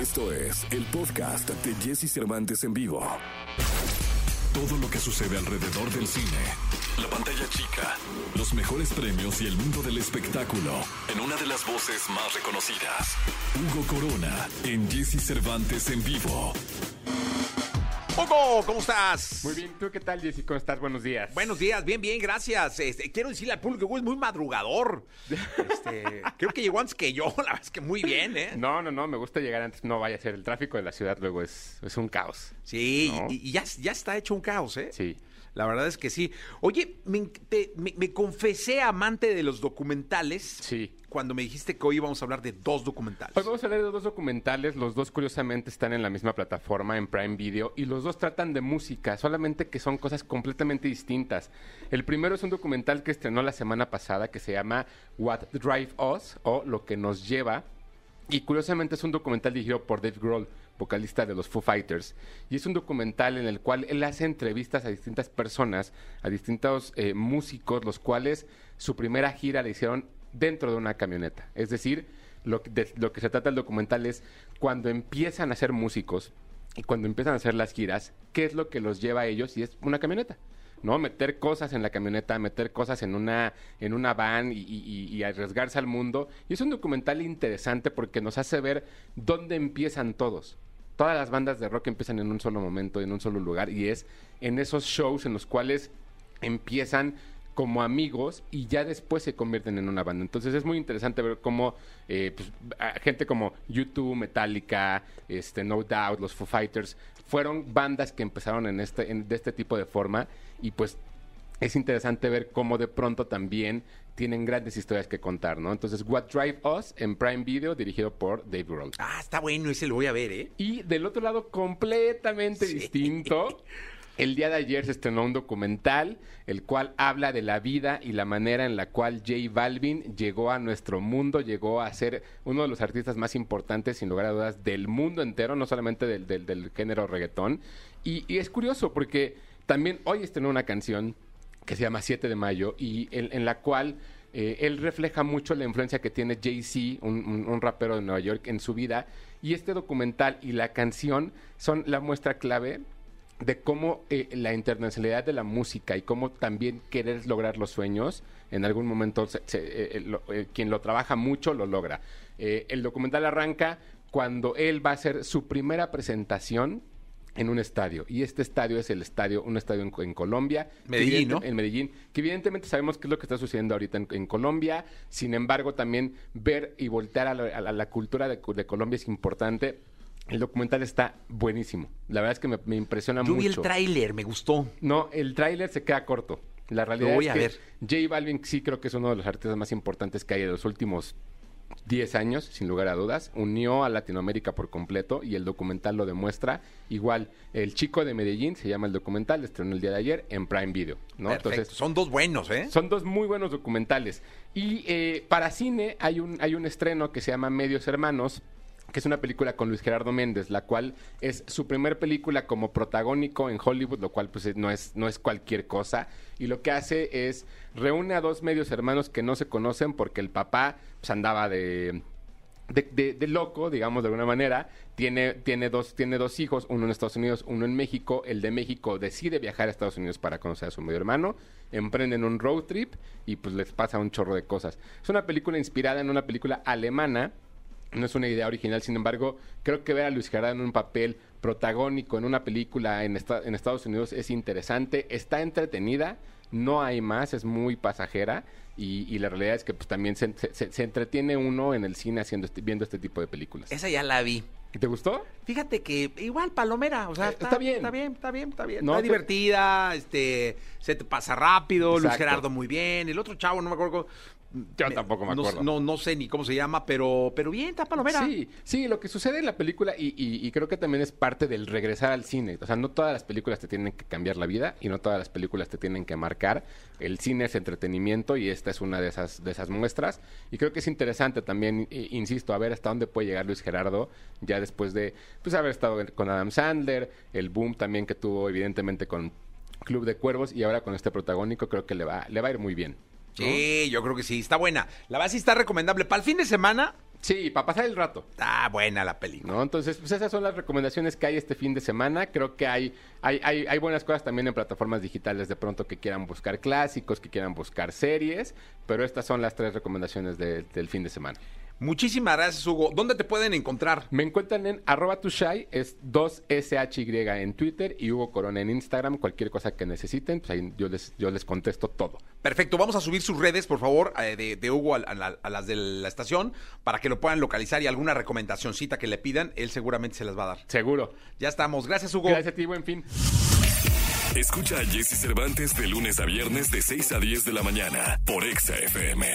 Esto es el podcast de Jesse Cervantes en vivo. Todo lo que sucede alrededor del cine, la pantalla chica, los mejores premios y el mundo del espectáculo en una de las voces más reconocidas. Hugo Corona en Jesse Cervantes en vivo. Hugo, ¿cómo estás? Muy bien, ¿tú qué tal, Jessy? ¿Cómo estás? Buenos días. Buenos días, bien, bien, gracias. Este, quiero decirle al público que es muy madrugador. Este, creo que llegó antes que yo, la verdad es que muy bien, ¿eh? No, no, no, me gusta llegar antes. No vaya a ser el tráfico de la ciudad, luego es, es un caos. Sí, ¿No? y, y ya, ya está hecho un caos, ¿eh? Sí. La verdad es que sí. Oye, me, te- me- me confesé amante de los documentales Sí. Cuando me dijiste que hoy íbamos a hablar de dos documentales. Hoy vamos a hablar de dos documentales, los dos curiosamente están en la misma plataforma, en Prime Video, y los dos tratan de música, solamente que son cosas completamente distintas. El primero es un documental que estrenó la semana pasada que se llama What Drive Us, o Lo que nos lleva, y curiosamente es un documental dirigido por Dave Grohl, vocalista de los Foo Fighters. Y es un documental en el cual él hace entrevistas a distintas personas, a distintos eh, músicos, los cuales su primera gira la hicieron dentro de una camioneta. Es decir, lo, de lo que se trata el documental es cuando empiezan a ser músicos y cuando empiezan a hacer las giras, ¿qué es lo que los lleva a ellos? Y es una camioneta. ¿no? Meter cosas en la camioneta, meter cosas en una, en una van y arriesgarse al mundo. Y es un documental interesante porque nos hace ver dónde empiezan todos. Todas las bandas de rock empiezan en un solo momento, en un solo lugar, y es en esos shows en los cuales empiezan como amigos y ya después se convierten en una banda. Entonces es muy interesante ver cómo eh, pues, gente como YouTube, Metallica, este, No Doubt, los Foo Fighters, fueron bandas que empezaron en este, en- de este tipo de forma y pues es interesante ver cómo de pronto también tienen grandes historias que contar, ¿no? Entonces, What Drive Us en Prime Video, dirigido por Dave Grohl. Ah, está bueno, ese lo voy a ver, ¿eh? Y del otro lado, completamente Sí. distinto. El día de ayer se estrenó un documental, el cual habla de la vida y la manera en la cual J Balvin llegó a nuestro mundo, llegó a ser uno de los artistas más importantes, sin lugar a dudas, del mundo entero, no solamente del, del- género reggaetón. Y, es curioso porque también hoy estrenó una canción que se llama 7 de mayo y en, en la cual eh, él refleja mucho la influencia que tiene Jay-Z, un, un- un rapero de Nueva York, en su vida. Y este documental y la canción son la muestra clave de cómo eh, la internacionalidad de la música y cómo también querer lograr los sueños, en algún momento se- se- eh, eh, lo- eh, quien lo trabaja mucho lo logra. El documental arranca cuando él va a hacer su primera presentación en un estadio. Y este estadio es el estadio, un estadio en, en Colombia. Medellín, ¿no? En Medellín, que evidentemente sabemos qué es lo que está sucediendo ahorita en, en Colombia. Sin embargo, también ver y voltear a la, a la- a la cultura de, de Colombia es importante. El documental está buenísimo. La verdad es que me, me impresiona Yo mucho. vi el tráiler, me gustó. No, el tráiler se queda corto. La realidad Lo voy es a que ver. J Balvin sí creo que es uno de los artistas más importantes que hay de los últimos 10 años, sin lugar a dudas. Unió a Latinoamérica por completo y el documental lo demuestra. Igual, El Chico de Medellín se llama el documental, estrenó el día de ayer en Prime Video. ¿no? Perfecto. Entonces, Son dos buenos, ¿eh? son dos muy buenos documentales. Y eh, para cine hay un, hay un estreno que se llama Medios Hermanos, que es una película con Luis Gerardo Méndez, la cual es su primer película como protagónico en Hollywood, lo cual pues eh, no es, no es cualquier cosa. Y lo que hace es reúne a dos medios hermanos que no se conocen porque el papá pues, andaba de, de, de- de loco, digamos de alguna manera. Tiene, tiene, dos, tiene dos hijos, uno en Estados Unidos, uno en México. El de México decide viajar a Estados Unidos para conocer a su medio hermano. Emprenden un road trip y pues les pasa un chorro de cosas. Es una película inspirada en una película alemana. No es una idea original, sin embargo, creo que ver a Luis Gerardo en un papel protagónico en una película en, esta- en Estados Unidos es interesante, está entretenida, no hay más, es muy pasajera y, y la realidad es que pues también se, se- se entretiene uno en el cine haciendo este- viendo este tipo de películas. Esa ya la vi. ¿Te gustó? Fíjate que igual palomera, o sea, Eh, está, está bien. está bien, está bien, está bien. No, está te- divertida, este, se te pasa rápido, Luis. Gerardo muy bien, el otro chavo no me acuerdo. Yo tampoco me acuerdo. No, no sé ni cómo se llama, pero, pero bien, está palomera. Sí, sí, lo que sucede en la película y, y- y creo que también es parte del regresar al cine. O sea, no todas las películas te tienen que cambiar la vida y no todas las películas te tienen que marcar. El cine es entretenimiento y esta es una de esas, de esas muestras. Y creo que es interesante también, insisto, a ver hasta dónde puede llegar Luis Gerardo ya después de pues haber estado con Adam Sandler, el boom también que tuvo evidentemente con Club de Cuervos y ahora con este protagónico creo que le va, le va a ir muy bien. ¿No? Sí, yo creo que sí, está buena. La base está recomendable. Para el fin de semana, Sí, para pasar el rato. Está buena la película. ¿no? Entonces, pues esas son las recomendaciones que hay este fin de semana. Creo que hay, hay, hay, hay buenas cosas también en plataformas digitales de pronto que quieran buscar clásicos, que quieran buscar series, pero estas son las tres recomendaciones de- del fin de semana. Muchísimas gracias, Hugo. ¿Dónde te pueden encontrar? Me encuentran en arroba tushai, es 2SHY en Twitter y Hugo Corona en Instagram. Cualquier cosa que necesiten, pues ahí yo les, yo les contesto todo. Perfecto, vamos a subir sus redes, por favor, eh, de, de Hugo a, a la- a las de la estación, para que lo puedan localizar y alguna recomendacioncita que le pidan, él seguramente se las va a dar. Seguro. Ya estamos. Gracias, Hugo. Gracias a ti, buen fin. Escucha a Jesse Cervantes de lunes a viernes de 6 a 10 de la mañana por Exa FM.